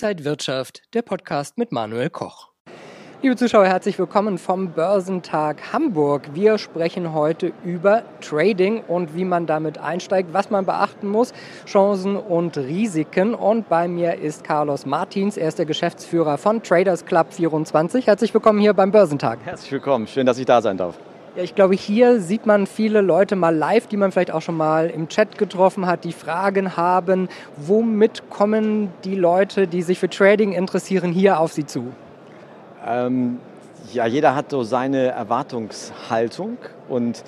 Inside Wirtschaft, der Podcast mit Manuel Koch. Liebe Zuschauer, herzlich willkommen vom Börsentag Hamburg. Wir sprechen heute über Trading und wie man damit einsteigt, was man beachten muss, Chancen und Risiken. Und bei mir ist Carlos Martins, er ist der Geschäftsführer von Traders Club 24. Herzlich willkommen hier beim Börsentag. Herzlich willkommen, schön, dass ich da sein darf. Ja, ich glaube, hier sieht man viele Leute mal live, die man vielleicht auch schon mal im Chat getroffen hat, die Fragen haben. Womit kommen die Leute, die sich für Trading interessieren, hier auf Sie zu? Ähm, ja, jeder hat so seine Erwartungshaltung und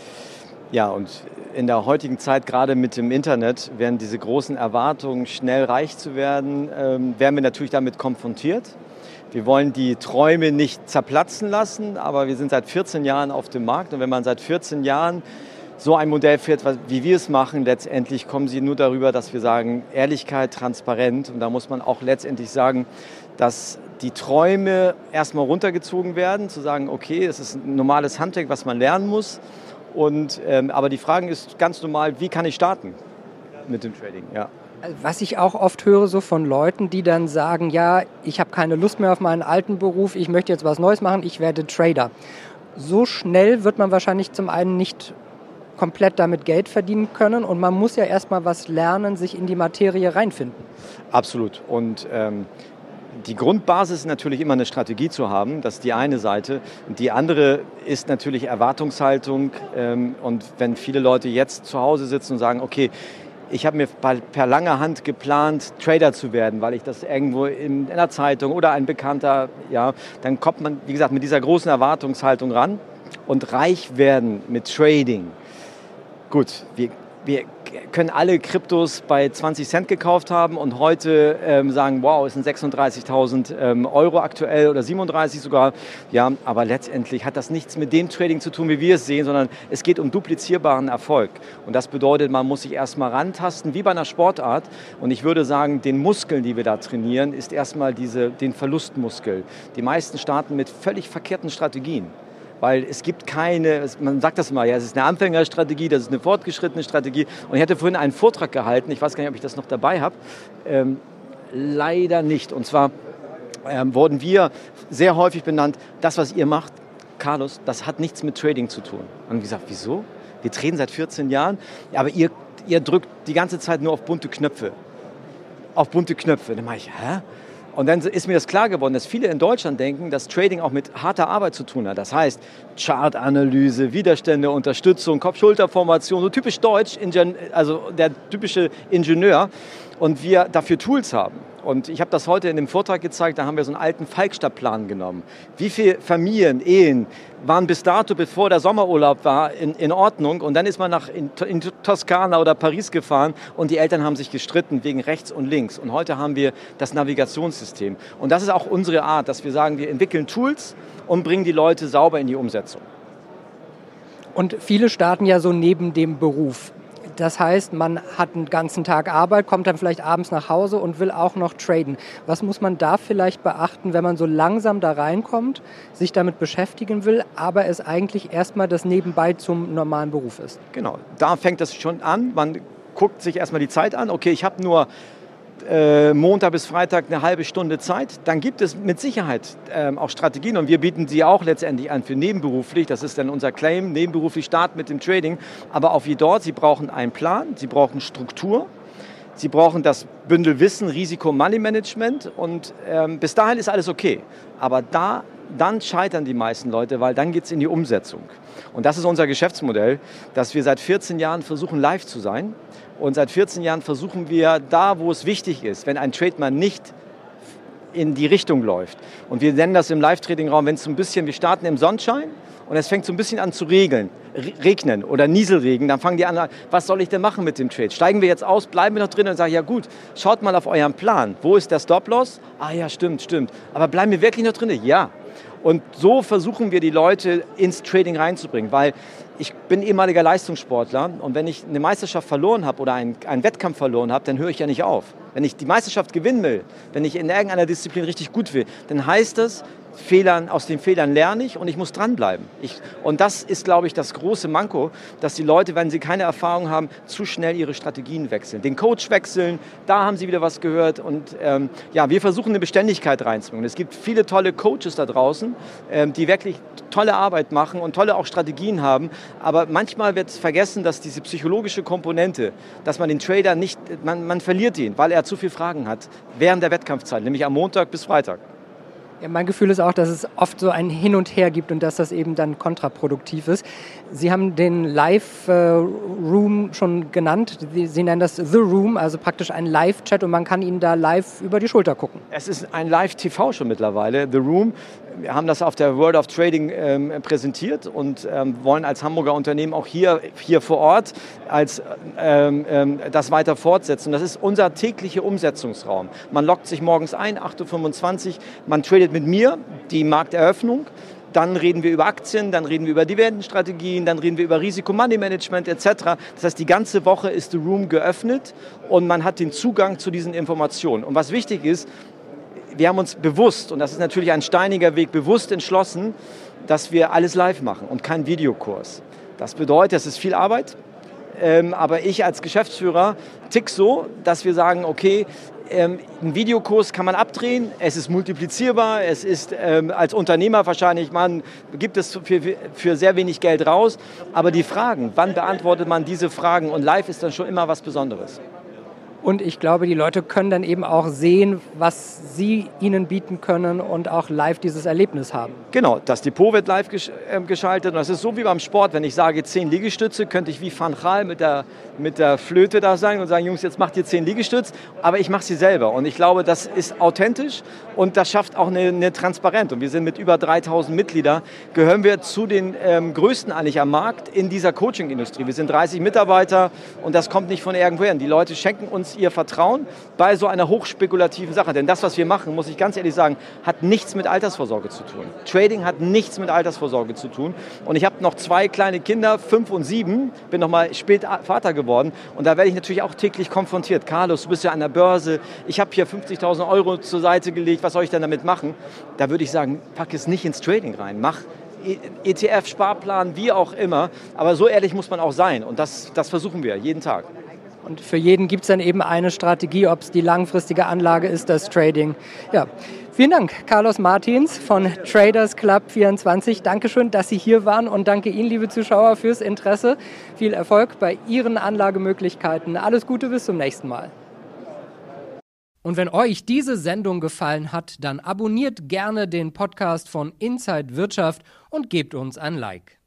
ja, und in der heutigen Zeit, gerade mit dem Internet, werden diese großen Erwartungen, schnell reich zu werden, ähm, werden wir natürlich damit konfrontiert. Wir wollen die Träume nicht zerplatzen lassen, aber wir sind seit 14 Jahren auf dem Markt und wenn man seit 14 Jahren so ein Modell fährt, wie wir es machen, letztendlich kommen sie nur darüber, dass wir sagen, Ehrlichkeit, transparent und da muss man auch letztendlich sagen, dass die Träume erstmal runtergezogen werden, zu sagen, okay, es ist ein normales Handwerk, was man lernen muss. Und, ähm, aber die Frage ist ganz normal, wie kann ich starten mit dem Trading? Ja. Was ich auch oft höre so von Leuten, die dann sagen, ja, ich habe keine Lust mehr auf meinen alten Beruf, ich möchte jetzt was Neues machen, ich werde Trader. So schnell wird man wahrscheinlich zum einen nicht komplett damit Geld verdienen können und man muss ja erstmal was lernen, sich in die Materie reinfinden. Absolut. Und ähm, die Grundbasis ist natürlich immer eine Strategie zu haben, das ist die eine Seite. Und die andere ist natürlich Erwartungshaltung. Ähm, und wenn viele Leute jetzt zu Hause sitzen und sagen, okay, ich habe mir per langer Hand geplant, Trader zu werden, weil ich das irgendwo in, einer Zeitung oder ein Bekannter, ja, dann kommt man, wie gesagt, mit dieser großen Erwartungshaltung ran und reich werden mit Trading. Gut, wir wir können alle Kryptos bei 20 Cent gekauft haben und heute ähm, sagen, wow, es sind 36.000 ähm, Euro aktuell oder 37 sogar. Ja, aber letztendlich hat das nichts mit dem Trading zu tun, wie wir es sehen, sondern es geht um duplizierbaren Erfolg. Und das bedeutet, man muss sich erstmal rantasten, wie bei einer Sportart. Und ich würde sagen, den Muskeln, die wir da trainieren, ist erstmal diese, den Verlustmuskel. Die meisten starten mit völlig verkehrten Strategien weil es gibt keine, man sagt das mal, ja, es ist eine Anfängerstrategie, das ist eine fortgeschrittene Strategie. Und ich hatte vorhin einen Vortrag gehalten, ich weiß gar nicht, ob ich das noch dabei habe, ähm, leider nicht. Und zwar ähm, wurden wir sehr häufig benannt, das, was ihr macht, Carlos, das hat nichts mit Trading zu tun. Und ich gesagt, wieso? Wir traden seit 14 Jahren, aber ihr, ihr drückt die ganze Zeit nur auf bunte Knöpfe. Auf bunte Knöpfe. Dann mache ich, hä? Und dann ist mir das klar geworden, dass viele in Deutschland denken, dass Trading auch mit harter Arbeit zu tun hat. Das heißt, Chartanalyse, Widerstände, Unterstützung, Kopf-Schulter-Formation, so typisch deutsch, also der typische Ingenieur. Und wir dafür Tools haben. Und ich habe das heute in dem Vortrag gezeigt, da haben wir so einen alten Falkstadtplan genommen. Wie viele Familien, Ehen waren bis dato, bevor der Sommerurlaub war, in, in Ordnung und dann ist man nach in, in Toskana oder Paris gefahren und die Eltern haben sich gestritten wegen rechts und links. Und heute haben wir das Navigationssystem. Und das ist auch unsere Art, dass wir sagen, wir entwickeln Tools und bringen die Leute sauber in die Umsetzung. Und viele starten ja so neben dem Beruf. Das heißt, man hat einen ganzen Tag Arbeit, kommt dann vielleicht abends nach Hause und will auch noch traden. Was muss man da vielleicht beachten, wenn man so langsam da reinkommt, sich damit beschäftigen will, aber es eigentlich erstmal das Nebenbei zum normalen Beruf ist? Genau, da fängt das schon an. Man guckt sich erstmal die Zeit an. Okay, ich habe nur äh, Montag bis Freitag eine halbe Stunde Zeit, dann gibt es mit Sicherheit ähm, auch Strategien und wir bieten sie auch letztendlich an für nebenberuflich. Das ist dann unser Claim, nebenberuflich starten mit dem Trading. Aber auch wie dort, Sie brauchen einen Plan, Sie brauchen Struktur, Sie brauchen das Bündel Wissen, Risiko, Money Management und ähm, bis dahin ist alles okay. Aber da dann scheitern die meisten Leute, weil dann geht es in die Umsetzung. Und das ist unser Geschäftsmodell, dass wir seit 14 Jahren versuchen, live zu sein. Und seit 14 Jahren versuchen wir da, wo es wichtig ist, wenn ein Trademan nicht in die Richtung läuft. Und wir nennen das im Live-Trading-Raum, wenn es ein bisschen, wir starten im Sonnenschein und es fängt so ein bisschen an zu regeln, regnen oder Nieselregen, dann fangen die an, was soll ich denn machen mit dem Trade? Steigen wir jetzt aus, bleiben wir noch drin und sagen, ja gut, schaut mal auf euren Plan. Wo ist der Stop-Loss? Ah ja, stimmt, stimmt. Aber bleiben wir wirklich noch drin? Ja. Und so versuchen wir die Leute ins Trading reinzubringen, weil ich bin ehemaliger Leistungssportler und wenn ich eine Meisterschaft verloren habe oder einen, einen Wettkampf verloren habe, dann höre ich ja nicht auf. Wenn ich die Meisterschaft gewinnen will, wenn ich in irgendeiner Disziplin richtig gut will, dann heißt das, Fehlern, aus den Fehlern lerne ich und ich muss dranbleiben. Ich, und das ist, glaube ich, das große Manko, dass die Leute, wenn sie keine Erfahrung haben, zu schnell ihre Strategien wechseln. Den Coach wechseln, da haben sie wieder was gehört. Und ähm, ja, wir versuchen eine Beständigkeit reinzubringen. Es gibt viele tolle Coaches da draußen, ähm, die wirklich tolle Arbeit machen und tolle auch Strategien haben. Aber manchmal wird vergessen, dass diese psychologische Komponente, dass man den Trader nicht, man, man verliert ihn, weil er zu viele Fragen hat während der Wettkampfzeit, nämlich am Montag bis Freitag. Ja, mein Gefühl ist auch, dass es oft so ein Hin und Her gibt und dass das eben dann kontraproduktiv ist. Sie haben den Live-Room schon genannt. Sie nennen das The Room, also praktisch ein Live-Chat und man kann Ihnen da live über die Schulter gucken. Es ist ein Live-TV schon mittlerweile, The Room. Wir haben das auf der World of Trading ähm, präsentiert und ähm, wollen als Hamburger Unternehmen auch hier, hier vor Ort als, ähm, ähm das weiter fortsetzen. Das ist unser täglicher Umsetzungsraum. Man lockt sich morgens ein, 8.25 Uhr, man tradet mit mir die Markteröffnung. Dann reden wir über Aktien, dann reden wir über Dividendenstrategien, dann reden wir über Risiko-Money-Management etc. Das heißt, die ganze Woche ist The Room geöffnet und man hat den Zugang zu diesen Informationen. Und was wichtig ist, wir haben uns bewusst, und das ist natürlich ein steiniger Weg, bewusst entschlossen, dass wir alles live machen und keinen Videokurs. Das bedeutet, es ist viel Arbeit, ähm, aber ich als Geschäftsführer tick so, dass wir sagen, okay, ähm, einen Videokurs kann man abdrehen, es ist multiplizierbar, es ist ähm, als Unternehmer wahrscheinlich, man gibt es für, für sehr wenig Geld raus, aber die Fragen, wann beantwortet man diese Fragen? Und live ist dann schon immer was Besonderes. Und ich glaube, die Leute können dann eben auch sehen, was sie ihnen bieten können und auch live dieses Erlebnis haben. Genau, das Depot wird live gesch äh, geschaltet. Und das ist so wie beim Sport. Wenn ich sage zehn Liegestütze, könnte ich wie Van Gaal mit der, mit der Flöte da sein und sagen, Jungs, jetzt macht ihr zehn Liegestütze. Aber ich mache sie selber. Und ich glaube, das ist authentisch und das schafft auch eine, eine Transparenz. Und wir sind mit über 3000 Mitgliedern, gehören wir zu den ähm, größten eigentlich am Markt in dieser Coaching-Industrie. Wir sind 30 Mitarbeiter und das kommt nicht von irgendwoher. Die Leute schenken uns uns ihr Vertrauen bei so einer hochspekulativen Sache. Denn das, was wir machen, muss ich ganz ehrlich sagen, hat nichts mit Altersvorsorge zu tun. Trading hat nichts mit Altersvorsorge zu tun. Und ich habe noch zwei kleine Kinder, fünf und sieben, bin noch mal spät Vater geworden. Und da werde ich natürlich auch täglich konfrontiert. Carlos, du bist ja an der Börse. Ich habe hier 50.000 Euro zur Seite gelegt. Was soll ich denn damit machen? Da würde ich sagen, pack es nicht ins Trading rein. Mach ETF, Sparplan, wie auch immer. Aber so ehrlich muss man auch sein. Und das, das versuchen wir jeden Tag. Und für jeden gibt es dann eben eine Strategie, ob es die langfristige Anlage ist, das Trading. Ja, vielen Dank, Carlos Martins von Traders Club 24. Dankeschön, dass Sie hier waren und danke Ihnen, liebe Zuschauer, fürs Interesse. Viel Erfolg bei Ihren Anlagemöglichkeiten. Alles Gute, bis zum nächsten Mal. Und wenn euch diese Sendung gefallen hat, dann abonniert gerne den Podcast von Inside Wirtschaft und gebt uns ein Like.